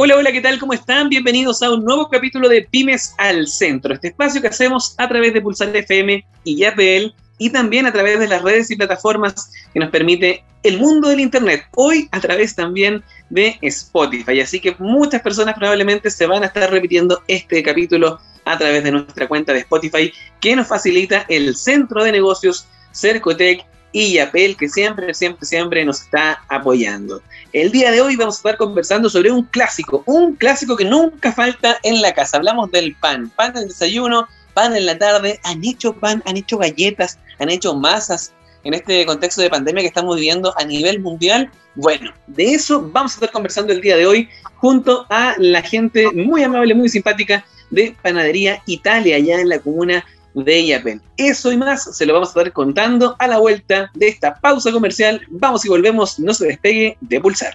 Hola, hola, ¿qué tal? ¿Cómo están? Bienvenidos a un nuevo capítulo de Pymes al Centro, este espacio que hacemos a través de Pulsar FM y YAPL y también a través de las redes y plataformas que nos permite el mundo del Internet, hoy a través también de Spotify. Así que muchas personas probablemente se van a estar repitiendo este capítulo a través de nuestra cuenta de Spotify que nos facilita el Centro de Negocios Cercotec y Yapel, que siempre, siempre, siempre nos está apoyando. El día de hoy vamos a estar conversando sobre un clásico, un clásico que nunca falta en la casa. Hablamos del pan, pan en el desayuno, pan en la tarde. Han hecho pan, han hecho galletas, han hecho masas en este contexto de pandemia que estamos viviendo a nivel mundial. Bueno, de eso vamos a estar conversando el día de hoy junto a la gente muy amable, muy simpática de Panadería Italia, allá en la comuna de Yapel. Eso y más se lo vamos a estar contando a la vuelta de esta pausa comercial. Vamos y volvemos, no se despegue de pulsar.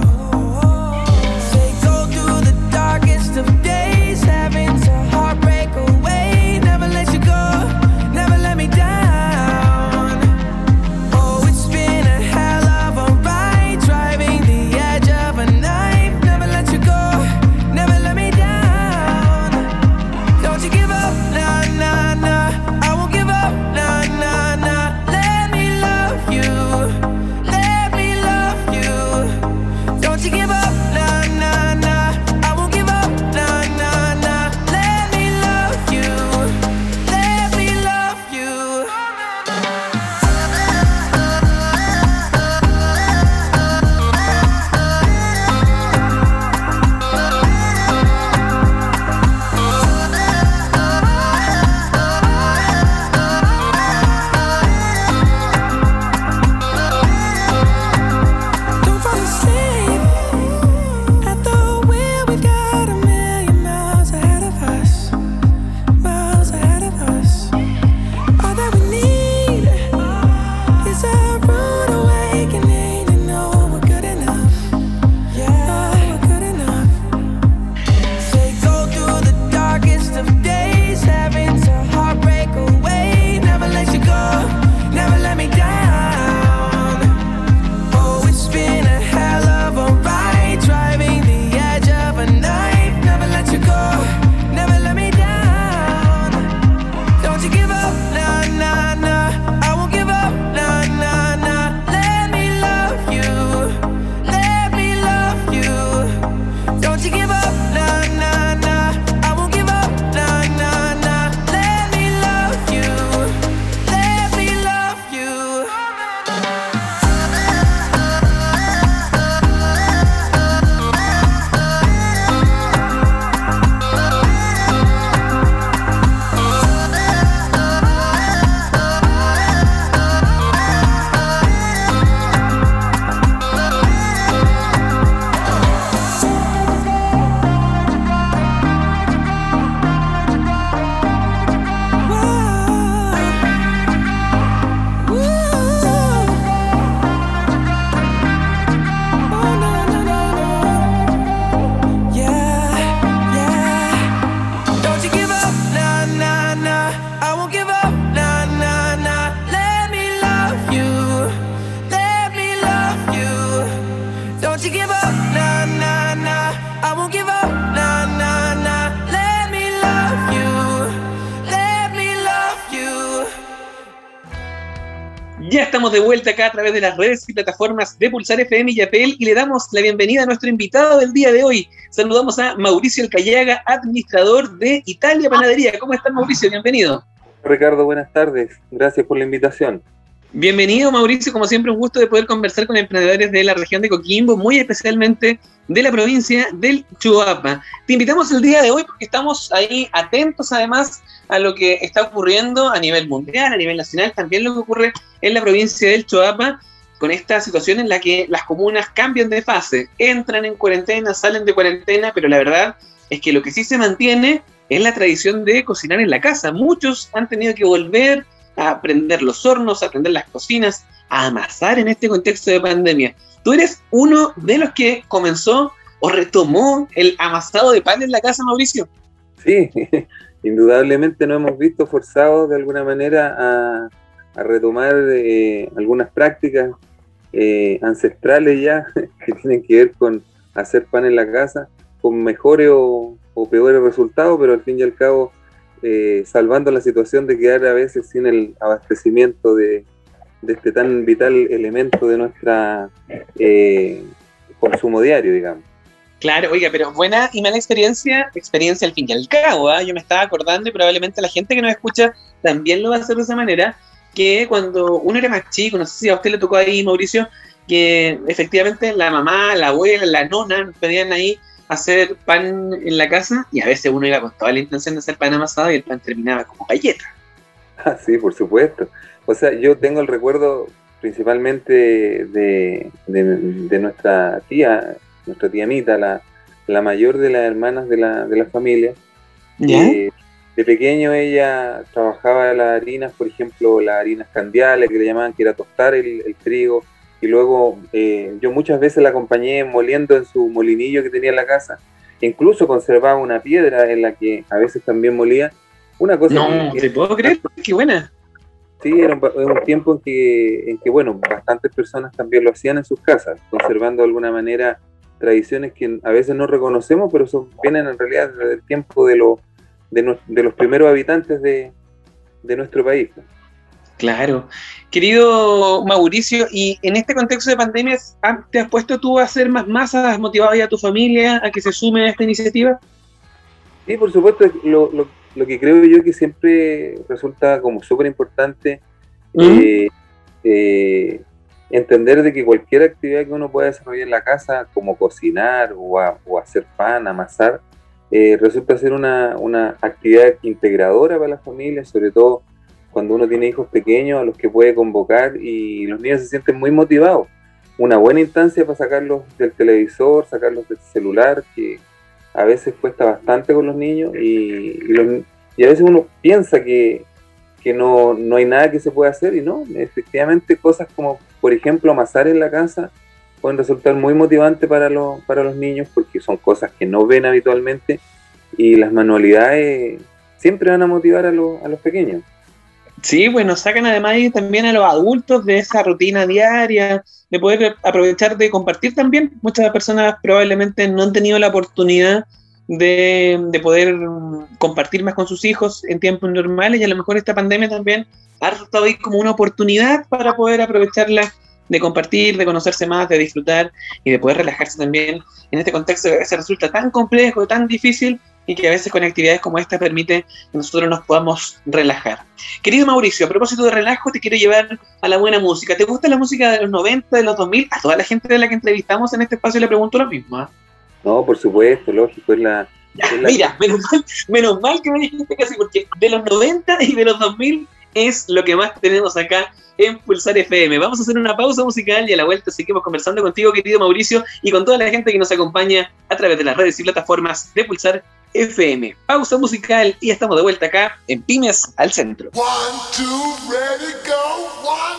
making de vuelta acá a través de las redes y plataformas de Pulsar FM y Apple y le damos la bienvenida a nuestro invitado del día de hoy. Saludamos a Mauricio Alcayaga, administrador de Italia Panadería. ¿Cómo estás, Mauricio? Bienvenido. Ricardo, buenas tardes. Gracias por la invitación. Bienvenido, Mauricio. Como siempre, un gusto de poder conversar con emprendedores de la región de Coquimbo, muy especialmente de la provincia del Chuapa. Te invitamos el día de hoy porque estamos ahí atentos, además, a lo que está ocurriendo a nivel mundial, a nivel nacional, también lo que ocurre en la provincia del Choapa, con esta situación en la que las comunas cambian de fase, entran en cuarentena, salen de cuarentena, pero la verdad es que lo que sí se mantiene es la tradición de cocinar en la casa. Muchos han tenido que volver a aprender los hornos, a aprender las cocinas, a amasar en este contexto de pandemia. Tú eres uno de los que comenzó o retomó el amasado de pan en la casa, Mauricio. Sí, indudablemente nos hemos visto forzados de alguna manera a, retomar eh, algunas prácticas eh, ancestrales ya que tienen que ver con hacer pan en la casa, con mejores o, o peores resultados, pero al fin y al cabo eh, salvando la situación de quedar a veces sin el abastecimiento de, este tan vital elemento de nuestra eh, consumo diario, digamos. Claro, oiga, pero buena y mala experiencia, experiencia al fin y al cabo. ¿ah? Yo me estaba acordando y probablemente la gente que nos escucha también lo va a hacer de esa manera, que cuando uno era más chico, no sé si a usted le tocó ahí, Mauricio, que efectivamente la mamá, la abuela, la nona pedían ahí hacer pan en la casa y a veces uno iba con toda la intención de hacer pan amasado y el pan terminaba como galleta. Ah, sí, por supuesto. O sea, yo tengo el recuerdo principalmente de, nuestra tía, nuestra tía Mita, la, la mayor de las hermanas de la, de la familia. Eh, de pequeño ella trabajaba las harinas, por ejemplo, las harinas candiales que le llamaban, que era tostar el, el trigo, y luego eh, yo muchas veces la acompañé moliendo en su molinillo que tenía en la casa. Incluso conservaba una piedra en la que a veces también molía. Una cosa no, ¿te puedo creer? ¡Qué buena! Sí, era un, tiempo en que, en que, bueno, bastantes personas también lo hacían en sus casas, conservando de alguna manera tradiciones que a veces no reconocemos, pero son, vienen en realidad del tiempo de, lo, de, de los primeros habitantes de, de nuestro país. Claro. Querido Mauricio, y en este contexto de pandemia, ¿te has puesto tú a hacer más masas? ¿Has motivado ya a tu familia a que se sume a esta iniciativa? Sí, por supuesto. Lo, lo, que creo yo que siempre resulta como súper importante ¿Mm? eh, eh, entender de que cualquier actividad que uno pueda desarrollar en la casa, como cocinar o, hacer pan, amasar, eh, resulta ser una, una actividad integradora para la familia, sobre todo cuando uno tiene hijos pequeños a los que puede convocar y los niños se sienten muy motivados. Una buena instancia para sacarlos del televisor, sacarlos del celular, que a veces cuesta bastante con los niños y, y, a veces uno piensa que, que no, no, hay nada que se pueda hacer y no, efectivamente cosas como, por ejemplo, amasar en la casa pueden resultar muy motivantes para, los para los niños porque son cosas que no ven habitualmente y las manualidades siempre van a motivar a, a los pequeños. Sí, nos sacan además también a los adultos de esa rutina diaria, de poder aprovechar de compartir también. Muchas personas probablemente no han tenido la oportunidad de, de, poder compartir más con sus hijos en tiempos normales y a lo mejor esta pandemia también ha resultado ahí como una oportunidad para poder aprovecharla de compartir, de conocerse más, de disfrutar y de poder relajarse también en este contexto que a veces resulta tan complejo, tan difícil, y que a veces con actividades como esta permite que nosotros nos podamos relajar. Querido Mauricio, a propósito de relajo, te quiero llevar a la buena música. ¿Te gusta la música de los 90, de los 2000? A toda la gente de la que entrevistamos en este espacio le pregunto lo mismo. ¿ah? No, por supuesto, lógico, es la... Mira, menos mal, menos mal que me dijiste casi, porque de los 90 y de los 2000 es lo que más tenemos acá en Pulsar FM. Vamos a hacer una pausa musical y a la vuelta seguimos conversando contigo, querido Mauricio, y con toda la gente que nos acompaña a través de las redes y plataformas de Pulsar FM. Pausa musical y estamos de vuelta acá en Pymes al Centro. One, two, ready, go. One,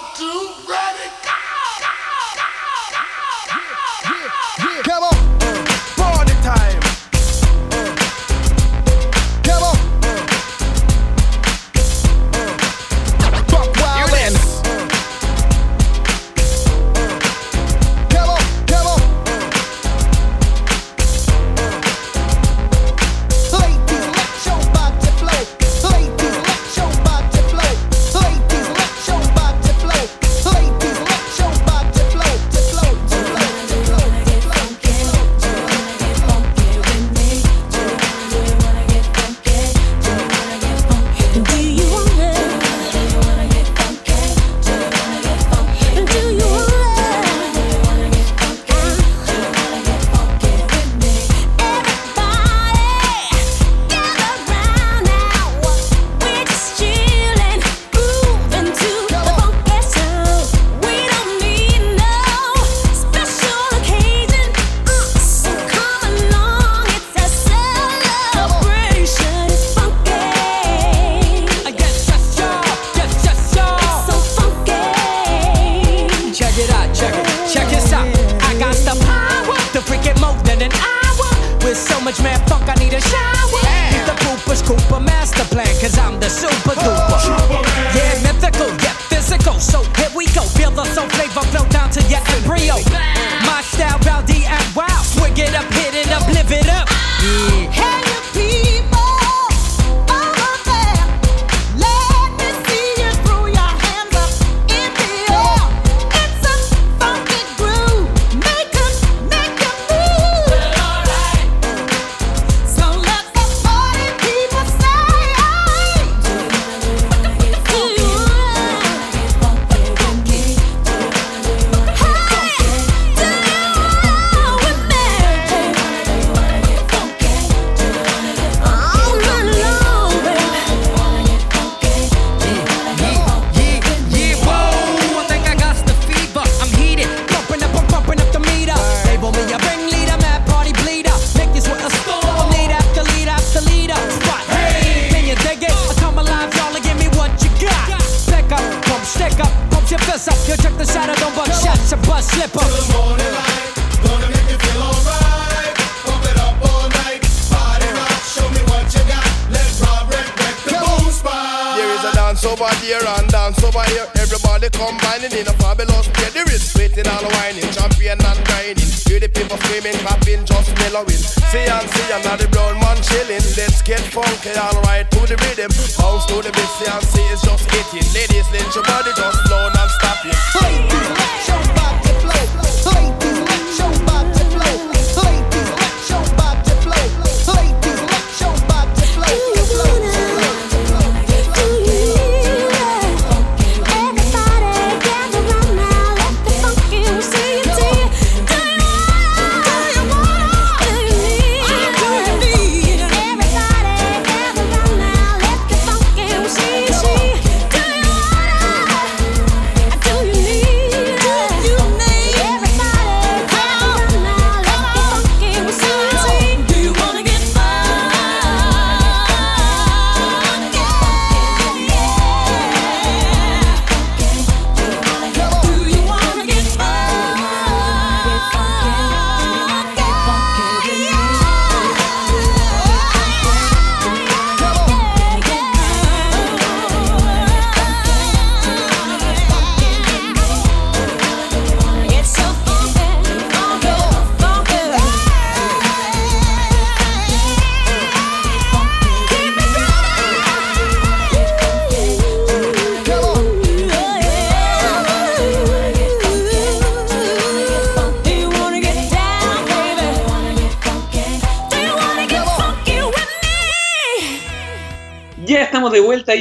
the people screaming, clapping, just mellowing. See and see I'm not another brown man chilling. Let's get funky and right to the rhythm. Bounce to the beat, see and see it's just hitting. Ladies, let your body just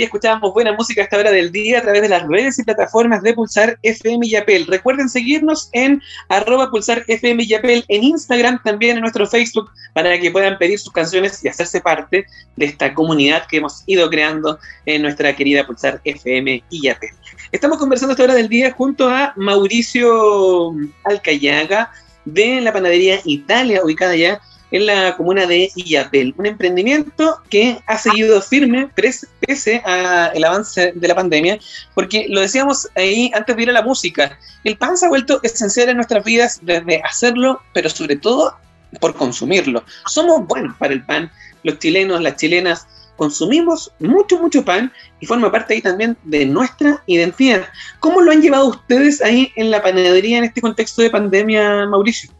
escuchábamos buena música a esta hora del día a través de las redes y plataformas de Pulsar FM y Apple. Recuerden seguirnos en arroba Pulsar FM y Apple en Instagram, también en nuestro Facebook, para que puedan pedir sus canciones y hacerse parte de esta comunidad que hemos ido creando en nuestra querida Pulsar FM y Apple. Estamos conversando a esta hora del día junto a Mauricio Alcayaga de la panadería Italia, ubicada ya en la comuna de Illapel, un emprendimiento que ha seguido firme pese al avance de la pandemia, porque lo decíamos ahí antes de ir a la música, el pan se ha vuelto esencial en nuestras vidas desde hacerlo, pero sobre todo por consumirlo. Somos buenos para el pan, los chilenos, las chilenas, consumimos mucho, mucho pan y forma parte ahí también de nuestra identidad. ¿Cómo lo han llevado ustedes ahí en la panadería en este contexto de pandemia, Mauricio?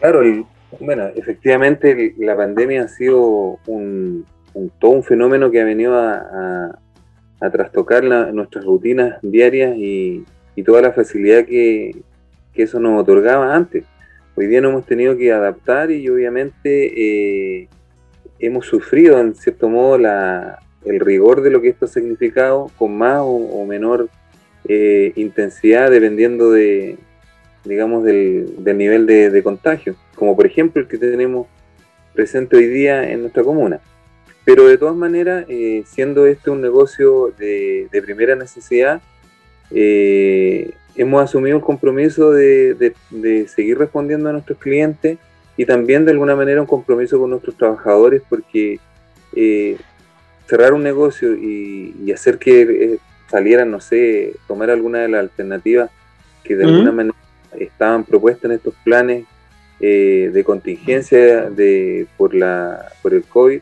Claro, el- bueno, efectivamente la pandemia ha sido un, todo un fenómeno que ha venido a, a- trastocar nuestras rutinas diarias y, toda la facilidad que, que eso nos otorgaba antes. Hoy día nos hemos tenido que adaptar y obviamente eh, hemos sufrido en cierto modo la, el rigor de lo que esto ha significado con más o, o menor eh, intensidad dependiendo de, digamos, del, del nivel de, de contagio, como por ejemplo el que tenemos presente hoy día en nuestra comuna. Pero de todas maneras, eh, siendo este un negocio de, de primera necesidad, eh, hemos asumido el compromiso de, de- de seguir respondiendo a nuestros clientes y también de alguna manera un compromiso con nuestros trabajadores porque eh, cerrar un negocio y, y hacer que eh, salieran, no sé, tomar alguna de las alternativas que de alguna manera estaban propuestas en estos planes eh, de contingencia de, por, la, por el COVID,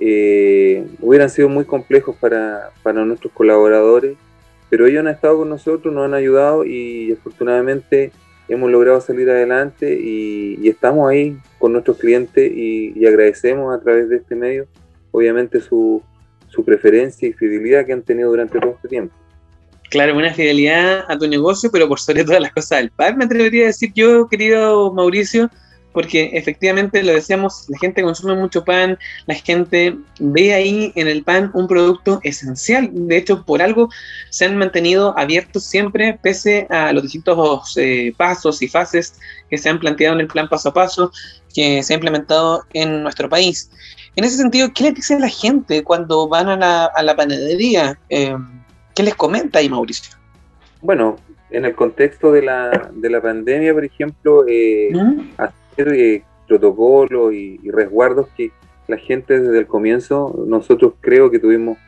eh, hubieran sido muy complejos para, para nuestros colaboradores, pero ellos han estado con nosotros, nos han ayudado y afortunadamente hemos logrado salir adelante y, estamos ahí con nuestros clientes y, y agradecemos a través de este medio, obviamente, su, su preferencia y fidelidad que han tenido durante todo este tiempo. Claro, una fidelidad a tu negocio, pero por sobre todas las cosas del pan, me atrevería a decir yo, querido Mauricio, porque efectivamente lo decíamos, la gente consume mucho pan, la gente ve ahí en el pan un producto esencial. De hecho, por algo se han mantenido abiertos siempre, pese a los distintos eh, pasos y fases que se han planteado en el plan paso a paso que se ha implementado en nuestro país. En ese sentido, ¿qué les dice la gente cuando van a la, a la panadería? Eh, ¿Qué les comenta ahí, Mauricio? Bueno, en el contexto de la, de la pandemia, por ejemplo, eh, ¿Mm? hacer eh, protocolos y, y resguardos que la gente desde el comienzo, nosotros creo que tuvimos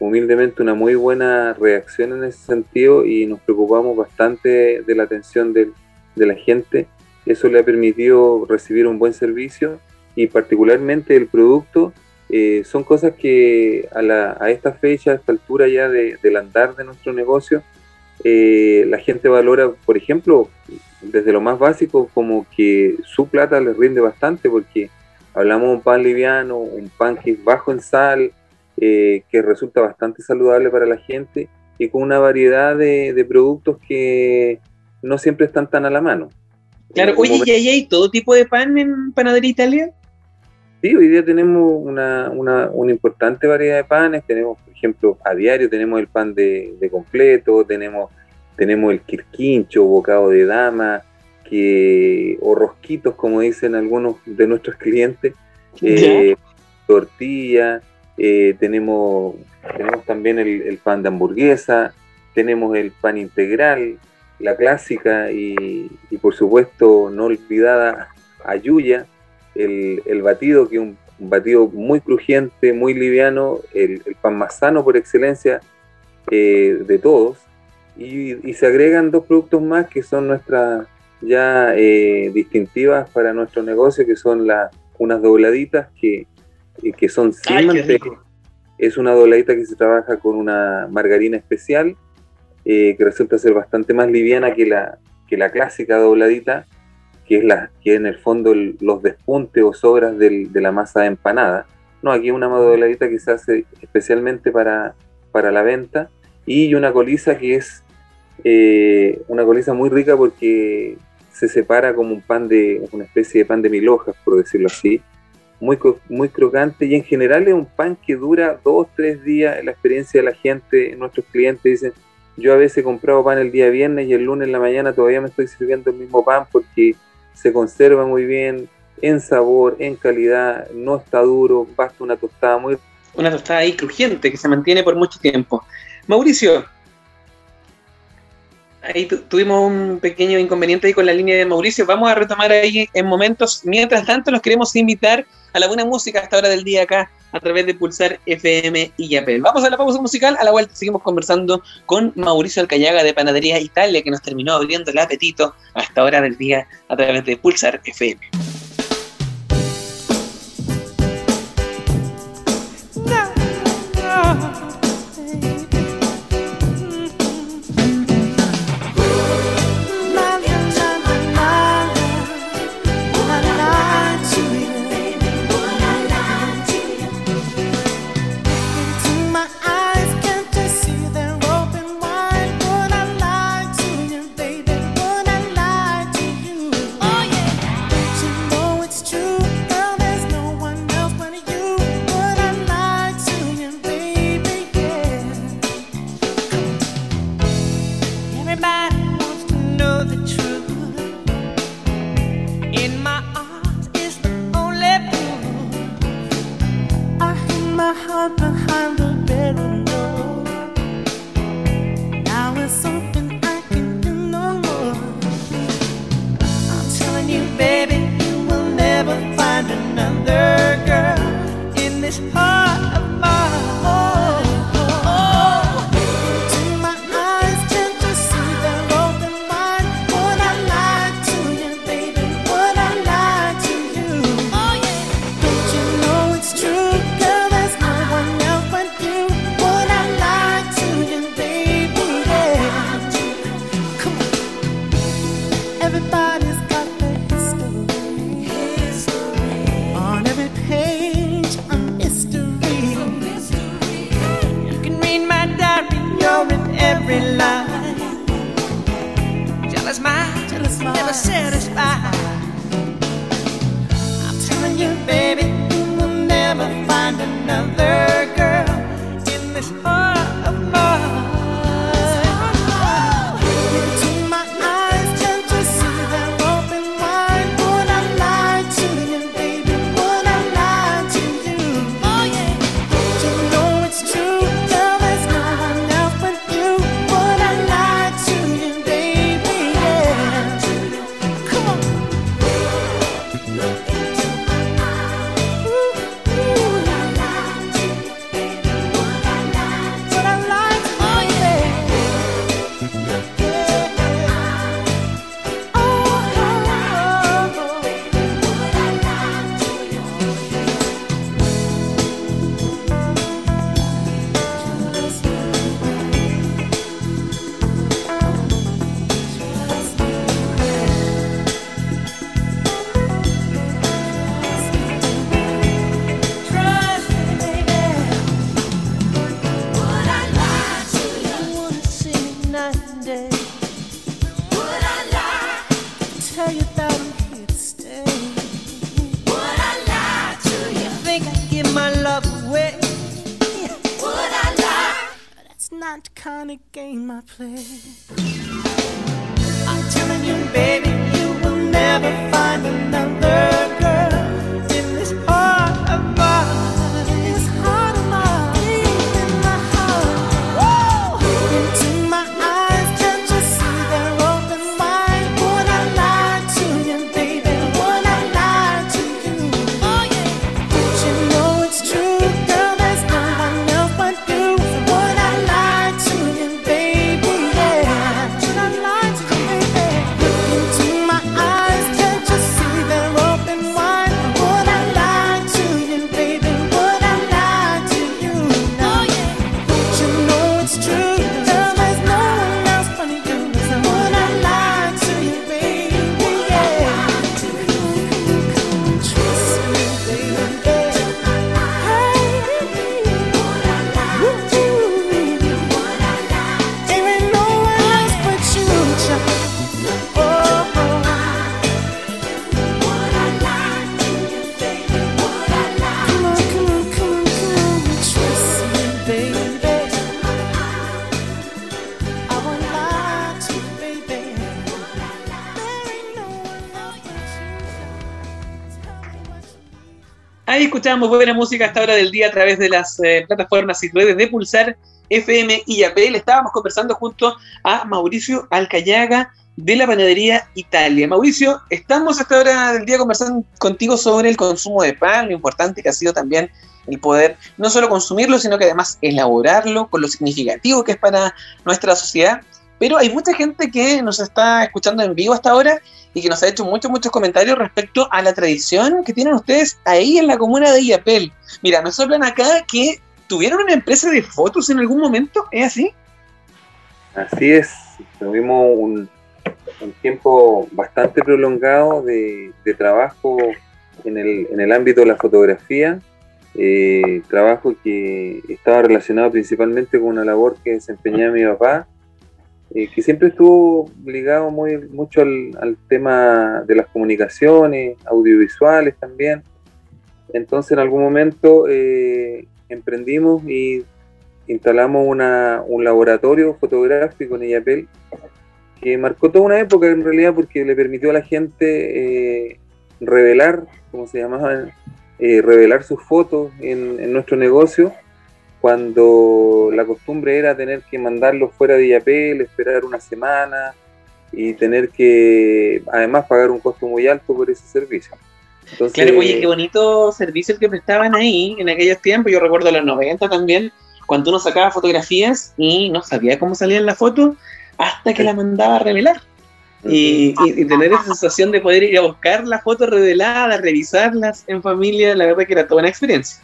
humildemente una muy buena reacción en ese sentido y nos preocupamos bastante de la atención del- de la gente. Eso le ha permitido recibir un buen servicio y particularmente el producto eh, son cosas que a, la- a esta fecha, a esta altura ya de- del andar de nuestro negocio, eh, la gente valora, por ejemplo, desde lo más básico, como que su plata les rinde bastante, porque hablamos de un pan liviano, un pan que es bajo en sal, eh, que resulta bastante saludable para la gente y con una variedad de, de productos que no siempre están tan a la mano. Claro, oye, ¿y hay todo tipo de pan en Panadería Italia? Sí, hoy día tenemos una, una, una importante variedad de panes. Tenemos, por ejemplo, a diario tenemos el pan de, de completo, tenemos, tenemos el quirquincho, bocado de dama, que, o rosquitos, como dicen algunos de nuestros clientes, eh, tortilla, eh, tenemos, tenemos también el, el pan de hamburguesa, tenemos el pan integral, la clásica y, y por supuesto no olvidada ayuya, el, el batido, que es un, un batido muy crujiente, muy liviano, el, el pan más sano por excelencia eh, de todos. Y, y se agregan dos productos más que son nuestras ya eh, distintivas para nuestro negocio, que son la- unas dobladitas que, eh, que son sin Ay, manteca. Es una dobladita que se trabaja con una margarina especial, eh, que resulta ser bastante más liviana que la, que la clásica dobladita, que es la que en el fondo los despuntes o sobras del- de la masa de empanada. No, aquí una dobladita que se hace especialmente para, para la venta y una coliza que es eh, una coliza muy rica porque se separa como un pan de una especie de pan de mil hojas, por decirlo así, muy, muy crocante y en general es un pan que dura dos, tres días la experiencia de la gente, nuestros clientes dicen, yo a veces he comprado pan el día viernes y el lunes en la mañana todavía me estoy sirviendo el mismo pan porque se conserva muy bien en sabor, en calidad, no está duro, basta una tostada muy Una tostada ahí crujiente que se mantiene por mucho tiempo. Mauricio, ahí tu- tuvimos un pequeño inconveniente ahí con la línea de Mauricio. Vamos a retomar ahí en momentos. Mientras tanto, los queremos invitar a la buena música a esta hora del día acá a través de Pulsar FM y Yapel. Vamos a la pausa musical. A la vuelta seguimos conversando con Mauricio Alcayaga de Panadería Italia, que nos terminó abriendo el apetito a esta hora del día a través de Pulsar FM. Ahí escuchamos buena música a esta hora del día a través de las eh, plataformas y redes de Pulsar FM y APL. Estábamos conversando junto a Mauricio Alcayaga de la panadería Italia. Mauricio, estamos a esta hora del día conversando contigo sobre el consumo de pan, lo importante que ha sido también el poder no solo consumirlo, sino que además elaborarlo con lo significativo que es para nuestra sociedad. Pero hay mucha gente que nos está escuchando en vivo hasta ahora y que nos ha hecho muchos, muchos comentarios respecto a la tradición que tienen ustedes ahí en la comuna de Illapel. Mira, nos hablan acá que tuvieron una empresa de fotos en algún momento, ¿es así? Así es, tuvimos un, tiempo bastante prolongado de, de trabajo en el, en el ámbito de la fotografía, eh, trabajo que estaba relacionado principalmente con una labor que desempeñaba mi papá, eh, que siempre estuvo ligado muy, mucho al, tema de las comunicaciones, audiovisuales también. Entonces en algún momento eh, emprendimos y instalamos una, un laboratorio fotográfico en Illapel que marcó toda una época en realidad porque le permitió a la gente eh, revelar, como se llamaba, revelar sus fotos en nuestro negocio cuando la costumbre era tener que mandarlos fuera de Illapel, esperar una semana y tener que además pagar un costo muy alto por ese servicio. Entonces, Claro, oye, qué bonito servicio el que prestaban ahí en aquellos tiempos. Yo recuerdo los 90 también, cuando uno sacaba fotografías y no sabía cómo salían las fotos hasta que la mandaba a revelar. Y, y- y tener esa sensación de poder ir a buscar las fotos reveladas, revisarlas en familia, la verdad que era toda una experiencia.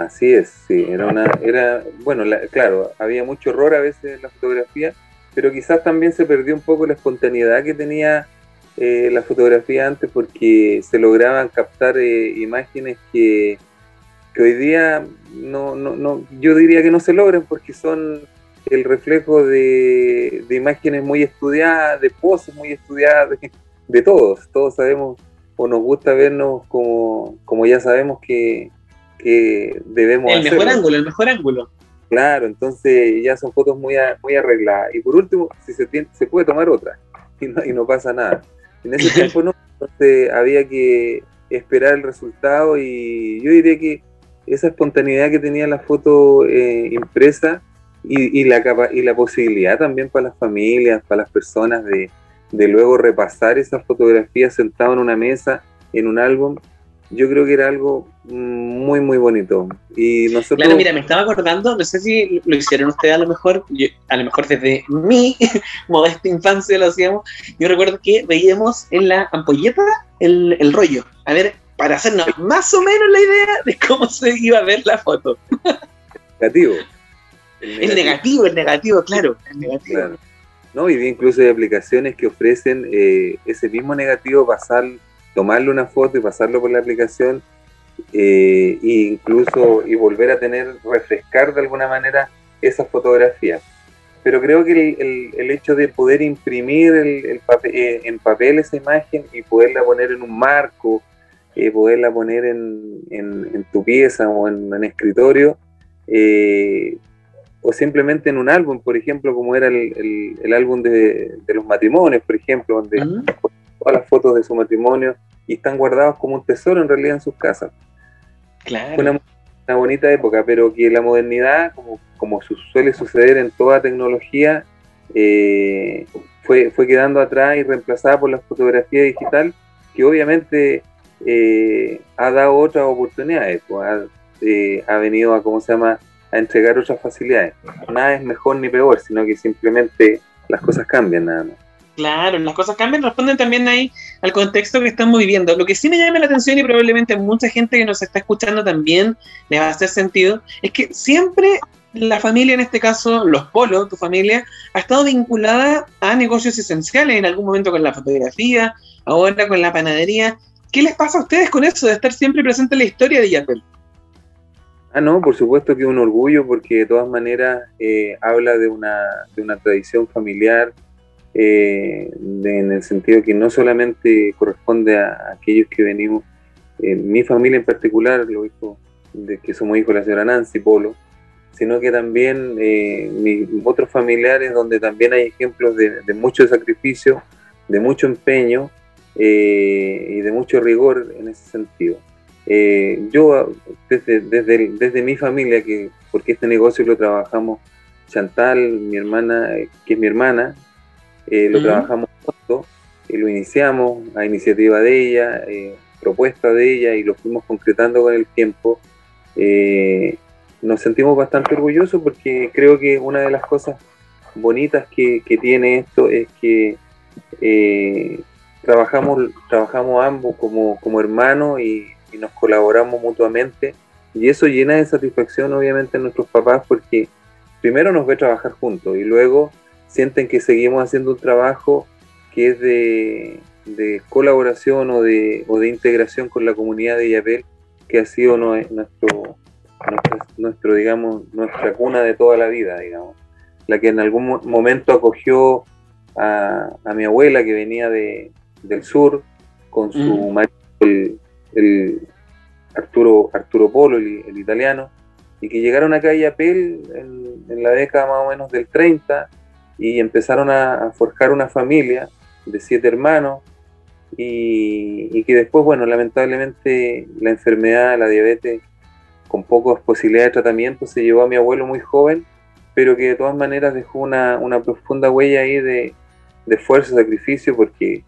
Así es, sí, era una, era, bueno, la- claro, había mucho horror a veces en la fotografía, pero quizás también se perdió un poco la espontaneidad que tenía eh, la fotografía antes porque se lograban captar eh, imágenes que, que hoy día no, no, no, yo diría que no se logran porque son el reflejo de, imágenes muy estudiadas, de poses muy estudiadas, de, de todos. Todos sabemos o nos gusta vernos como, como ya sabemos que, que debemos El mejor ángulo, el mejor ángulo. Claro, entonces ya son fotos muy, a- muy arregladas. Y por último, si se, tiene, se puede tomar otra y no, y no pasa nada. En ese tiempo no, entonces había que esperar el resultado y yo diría que esa espontaneidad que tenía la foto eh, impresa y, y la capa- y la posibilidad también para las familias, para las personas de, de luego repasar esas fotografías sentado en una mesa, en un álbum, yo creo que era algo mm, muy, muy bonito. Y nosotros... Claro, mira, me estaba acordando, no sé si lo hicieron ustedes a lo mejor, yo- a lo mejor desde mi modesta infancia lo hacíamos. Yo recuerdo que veíamos en la ampolleta el, el rollo, a ver, para hacernos más o menos la idea de cómo se iba a ver la foto. negativo. El negativo, el negativo, claro, el negativo. Claro. No, y incluso hay aplicaciones que ofrecen eh, ese mismo negativo, pasar, tomarle una foto y pasarlo por la aplicación, eh, e incluso y volver a tener, refrescar de alguna manera esas fotografías. Pero creo que el, el- hecho de poder imprimir el, el pape- eh, en papel esa imagen y poderla poner en un marco, eh, poderla poner en, en- en tu pieza o en un escritorio, eh, o simplemente en un álbum, por ejemplo, como era el, álbum de, los matrimonios, por ejemplo, donde. Todas las fotos de su matrimonio y están guardados como un tesoro en realidad en sus casas. Fue una, una bonita época, pero que la modernidad, como, como su- suele suceder en toda tecnología, eh, fue, fue quedando atrás y reemplazada por la fotografía digital, que obviamente eh, ha dado otras oportunidades, pues, ha, eh, ha venido a, ¿cómo se llama?, a entregar otras facilidades. Nada es mejor ni peor, sino que simplemente las cosas cambian nada más. Claro, las cosas cambian, responden también ahí al contexto que estamos viviendo. Lo que sí me llama la atención y probablemente mucha gente que nos está escuchando también le va a hacer sentido, es que siempre la familia, en este caso los polos, tu familia, ha estado vinculada a negocios esenciales, en algún momento con la fotografía, ahora con la panadería. ¿Qué les pasa a ustedes con eso de estar siempre presente en la historia de Yapel? Ah, no, por supuesto que es un orgullo porque de todas maneras eh, habla de una, de una tradición familiar eh, de- en el sentido que no solamente corresponde a, aquellos que venimos, eh, mi familia en particular, lo hijo de que somos hijos de la señora Nancy Polo, sino que también eh, mis otros familiares donde también hay ejemplos de, de mucho sacrificio, de mucho empeño eh, y de mucho rigor en ese sentido. Eh, yo desde, desde, el- desde mi familia, que porque este negocio lo trabajamos Chantal, mi hermana, eh, que es mi hermana, eh, lo trabajamos juntos, y lo iniciamos a iniciativa de ella, eh, propuesta de ella, y lo fuimos concretando con el tiempo. Eh, nos sentimos bastante orgullosos porque creo que una de las cosas bonitas que, que tiene esto es que eh, trabajamos, trabajamos ambos como, como hermanos y, y nos colaboramos mutuamente y eso llena de satisfacción obviamente a nuestros papás porque primero nos ve trabajar juntos y luego sienten que seguimos haciendo un trabajo que es de, de colaboración o de, o de integración con la comunidad de Yapel que ha sido nue- nuestro, nuestro, nuestro, digamos, nuestra cuna de toda la vida, digamos, la que en algún mo- momento acogió a, a mi abuela que venía de, del sur con su Mm. marido, el, el Arturo, Arturo Polo, el, el italiano, y que llegaron acá a Yapel en, en la década más o menos del 30 y empezaron a, forjar una familia de siete hermanos y, y que después, bueno, lamentablemente la enfermedad, la diabetes, con pocas posibilidades de tratamiento, se llevó a mi abuelo muy joven, pero que de todas maneras dejó una, una profunda huella ahí de, de esfuerzo, sacrificio, porque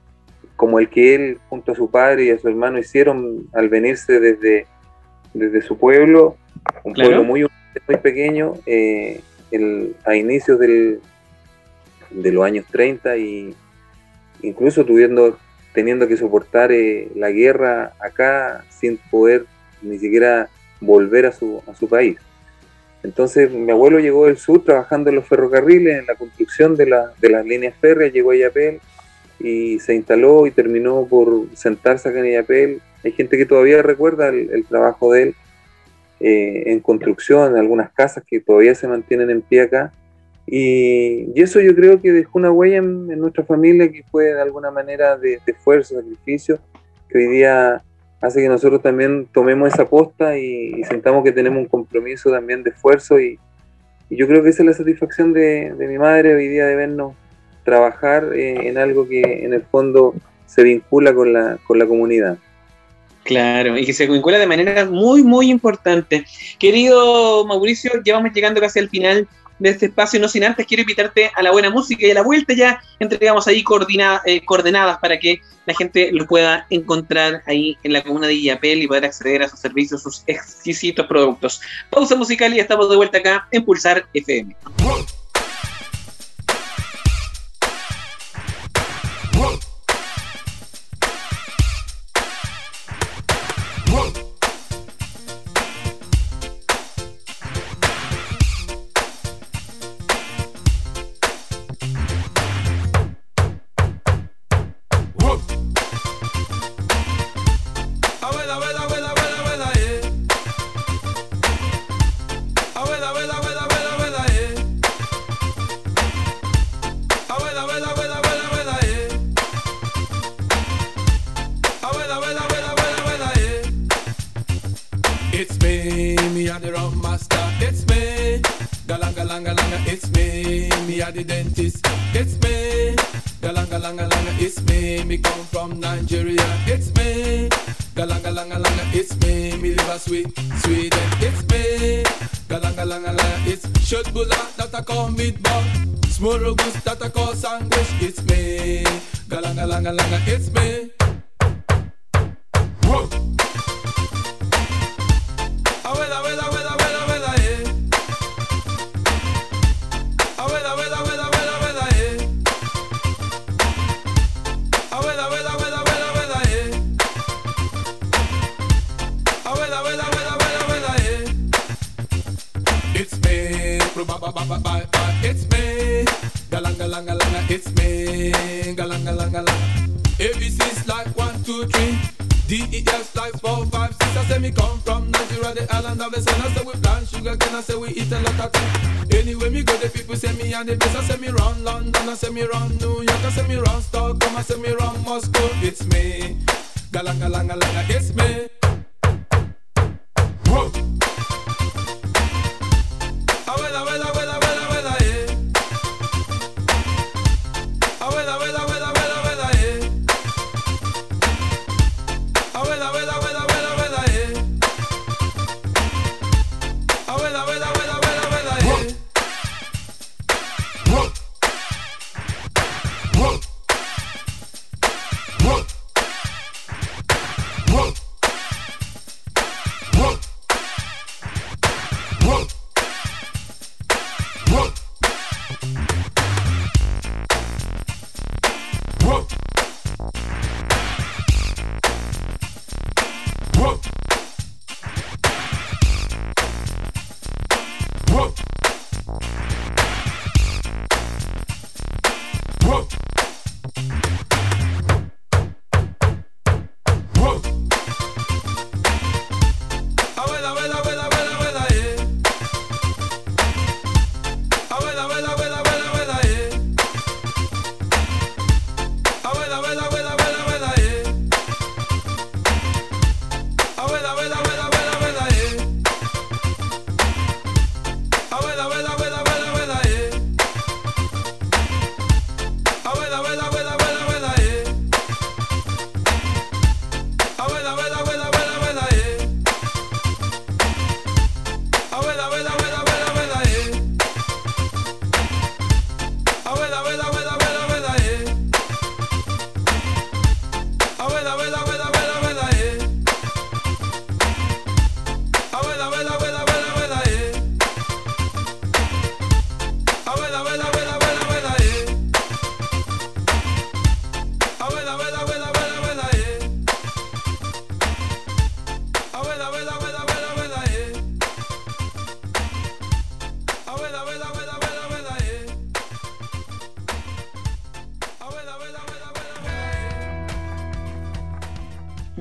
como el que él junto a su padre y a su hermano hicieron al venirse desde, desde su pueblo, un Claro. pueblo muy, muy pequeño, eh, el- a inicios del, de los años 30 y incluso teniendo que soportar eh, la guerra acá sin poder ni siquiera volver a su, a su país. Entonces mi abuelo llegó del sur trabajando en los ferrocarriles, en la construcción de, la- de las líneas férreas, llegó a Yapel y se instaló y terminó por sentarse acá en Yapel. Hay gente que todavía recuerda el, el trabajo de él eh, en construcción, en algunas casas que todavía se mantienen en pie acá. Y, eso yo creo que dejó una huella en, en nuestra familia que fue de alguna manera de, de esfuerzo, sacrificio, que hoy día hace que nosotros también tomemos esa posta y, y sentamos que tenemos un compromiso también de esfuerzo y, yo creo que esa es la satisfacción de, mi madre hoy día de vernos trabajar eh, en algo que en el fondo se vincula con la, con la comunidad. Claro, y que se vincula de manera muy, muy importante. Querido Mauricio, ya vamos llegando casi al final de este espacio, no sin antes quiero invitarte a la buena música y a la vuelta ya entregamos ahí eh, coordenadas para que la gente lo pueda encontrar ahí en la comuna de Illapel y poder acceder a sus servicios, sus exquisitos productos. Pausa musical y estamos de vuelta acá en Pulsar FM. It's shotbula that I call meatball. Smorogus that I call sandwich. It's me, galanga langa langa. It's me. Whoa. Nigeria, the sun. I say we plant sugar cane. I say we eat a lot of things. Anyway, me go, the people say me and the best. I say me run London. I say me run New York. I say me run Stockholm. I say me run Moscow. It's me, galanga langa langa. It's me.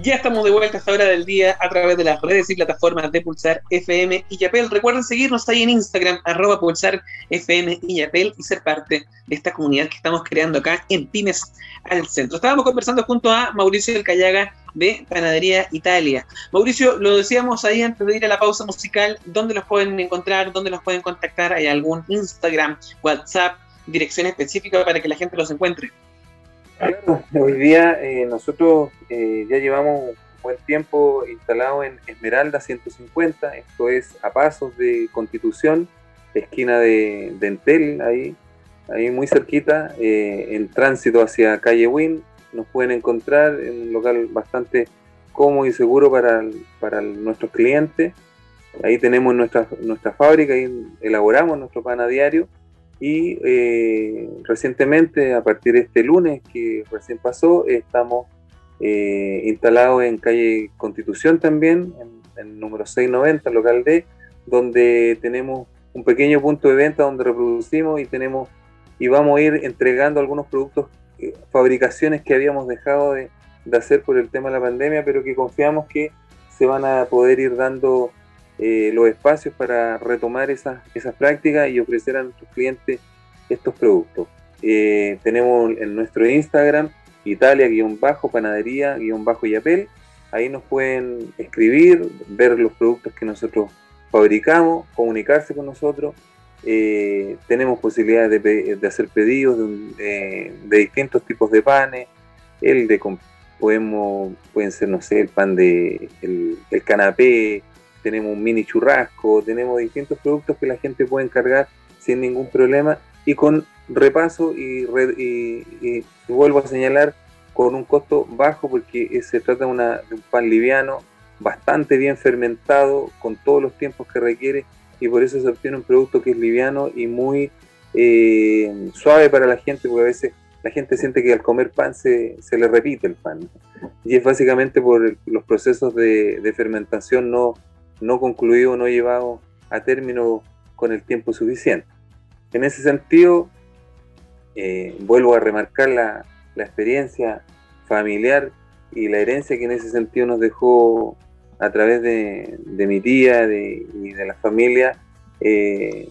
Ya estamos de vuelta a esta hora del día a través de las redes y plataformas de Pulsar FM y Yapel. Recuerden seguirnos ahí en Instagram, arroba Pulsar FM y Yapel y ser parte de esta comunidad que estamos creando acá en Pymes al Centro. Estábamos conversando junto a Mauricio del Callaga de Panadería Italia. Mauricio, lo decíamos ahí antes de ir a la pausa musical, ¿dónde los pueden encontrar? ¿Dónde los pueden contactar? ¿Hay algún Instagram, WhatsApp, dirección específica para que la gente los encuentre? Claro, hoy día eh, nosotros eh, ya llevamos un buen tiempo instalado en Esmeralda 150, esto es a pasos de Constitución, esquina de, Entel, ahí, ahí muy cerquita, eh, en tránsito hacia calle Win, nos pueden encontrar en un local bastante cómodo y seguro para, para nuestros clientes. Ahí tenemos nuestra, nuestra fábrica, ahí elaboramos nuestro pan a diario y eh, recientemente, a partir de este lunes que recién pasó, estamos eh, instalados en calle Constitución también, en el número 690, local D, donde tenemos un pequeño punto de venta donde reproducimos y tenemos y vamos a ir entregando algunos productos, eh, fabricaciones que habíamos dejado de, de hacer por el tema de la pandemia, pero que confiamos que se van a poder ir dando eh, los espacios para retomar esas, esas prácticas y ofrecer a nuestros clientes estos productos. Eh, tenemos en nuestro Instagram Italia-panadería-yapel. Ahí nos pueden escribir, ver los productos que nosotros fabricamos, comunicarse con nosotros. Eh, tenemos posibilidades de, de hacer pedidos de, de- distintos tipos de panes. El de podemos, pueden ser, no sé, el pan de el, el canapé, tenemos un mini churrasco, tenemos distintos productos que la gente puede encargar sin ningún problema. Y con repaso y, re- vuelvo a señalar con un costo bajo porque se trata de, una- un pan liviano, bastante bien fermentado, con todos los tiempos que requiere y por eso se obtiene un producto que es liviano y muy eh, suave para la gente porque a veces la gente siente que al comer pan se, se le repite el pan y es básicamente por los procesos de fermentación no, no concluido, no llevado a término con el tiempo suficiente. En ese sentido, eh, vuelvo a remarcar la, la experiencia familiar y la herencia que en ese sentido nos dejó a través de, de mi tía y de la familia, eh,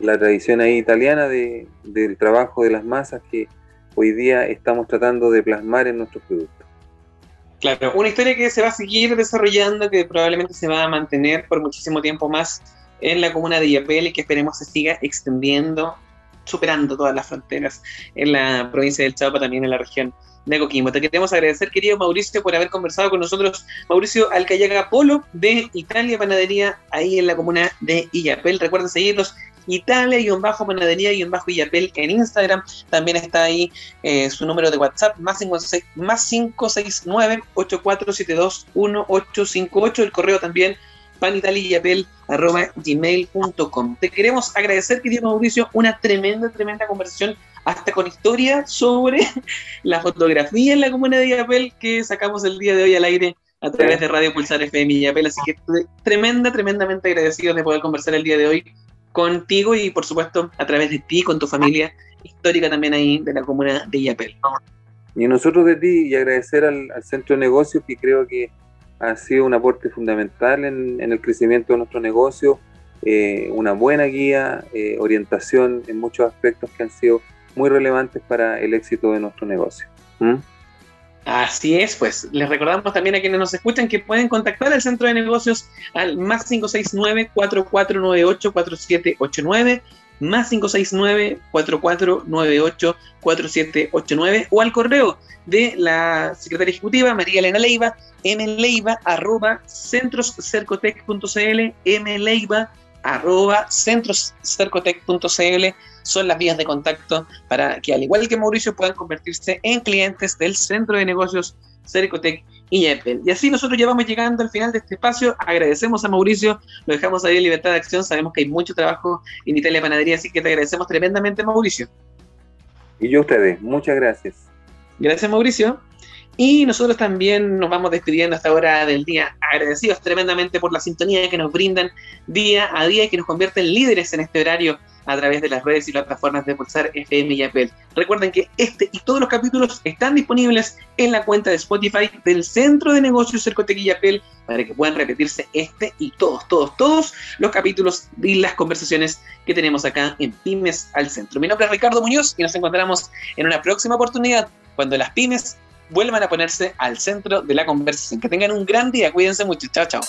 la tradición ahí italiana de- del trabajo de las masas que hoy día estamos tratando de plasmar en nuestros productos. Claro, una historia que se va a seguir desarrollando, que probablemente se va a mantener por muchísimo tiempo más en la comuna de Yapel y que esperemos se siga extendiendo, superando todas las fronteras en la provincia del Chaupa, también en la región de Coquimbo. Te queremos agradecer, querido Mauricio, por haber conversado con nosotros. Mauricio Alcayaga Polo de Italia Panadería, ahí en la comuna de Illapel. Recuerden seguirlos. Italia-panadería-illapel en Instagram. También está ahí eh, su número de WhatsApp, más 56 más 569-8472-1858. El correo también, panitaliapel.gmail.com. Te queremos agradecer, querido Mauricio, una tremenda, tremenda conversación, hasta con historia sobre la fotografía en la comuna de Yapel que sacamos el día de hoy al aire a través de Radio Pulsar FM y Yapel. Así que tre- tremenda, tremendamente agradecidos de poder conversar el día de hoy contigo y, por supuesto, a través de ti, con tu familia histórica también ahí de la comuna de Yapel. Y nosotros de ti y agradecer al, centro de negocios que creo que ha sido un aporte fundamental en, en el crecimiento de nuestro negocio, eh, una buena guía, eh, orientación en muchos aspectos que han sido muy relevantes para el éxito de nuestro negocio. ¿Mm? Así es, pues les recordamos también a quienes nos escuchan que pueden contactar al centro de negocios al más 569-4498-4789, más 569-4498-4789 o al correo de la secretaria ejecutiva María Elena Leiva, mleiva arroba centroscercotec.cl, mleiva arroba centroscercotec.cl son las vías de contacto para que al igual que Mauricio puedan convertirse en clientes del centro de negocios Cercotec y Apple. Y así nosotros ya vamos llegando al final de este espacio. Agradecemos a Mauricio, lo dejamos ahí en libertad de acción. Sabemos que hay mucho trabajo en Italia Panadería, así que te agradecemos tremendamente, Mauricio. Y yo a ustedes, muchas gracias. Gracias, Mauricio. Y nosotros también nos vamos despidiendo hasta hora del día, agradecidos tremendamente por la sintonía que nos brindan día a día y que nos convierten líderes en este horario a través de las redes y plataformas de Pulsar FM y Apple. Recuerden que este y todos los capítulos están disponibles en la cuenta de Spotify del Centro de Negocios Cercotec y Apple para que puedan repetirse este y todos, todos, todos los capítulos y las conversaciones que tenemos acá en Pymes al Centro. Mi nombre es Ricardo Muñoz y nos encontramos en una próxima oportunidad cuando las pymes vuelvan a ponerse al centro de la conversación. Que tengan un gran día, cuídense mucho. Chao, chao.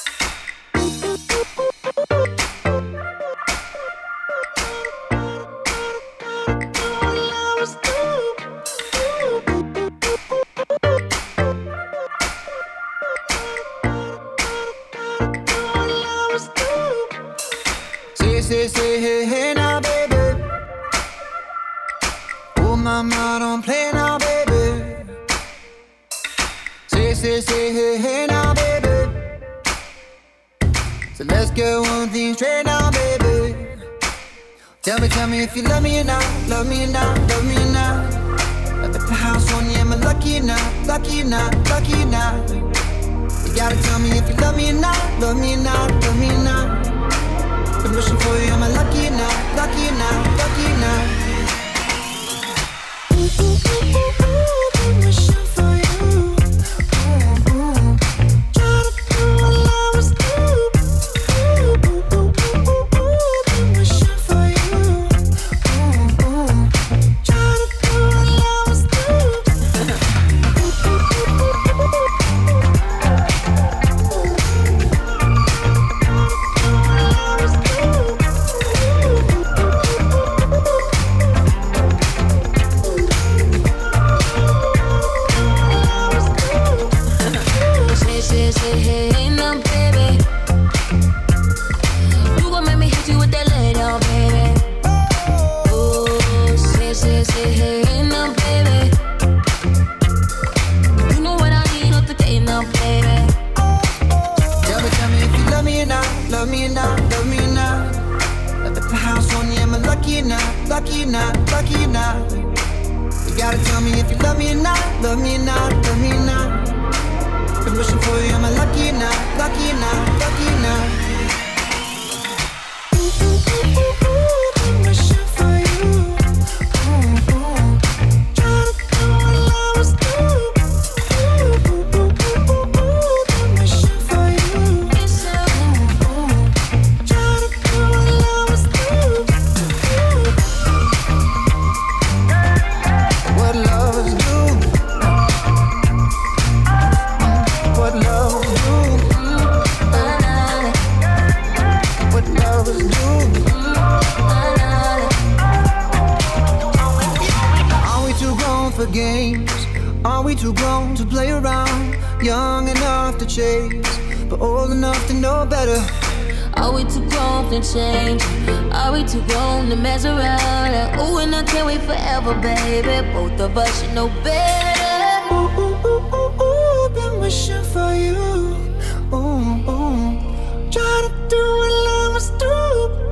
If you love me not, love me not, love me not. At the house on you, am I lucky not, lucky not, lucky not? You gotta tell me if you love me not, love me not, love me not. Been wishing for you, am I lucky not, lucky not, lucky or Hey, baby. You gon' make me you with that baby. Oh, hey, baby. You know what I need, not the day now, baby. Tell me, tell me if you love me or not, love me or not, love me or not. At the house on you, am I lucky not, lucky not, lucky not? You gotta tell me if you love me or not, love me or not, love me or not. Wishing for you, am I lucky not, lucky not, lucky not? Baby. Both of us should know better. Ooh, ooh, ooh, ooh, ooh, been wishing for you. Ooh, ooh. Try to do what lovers do.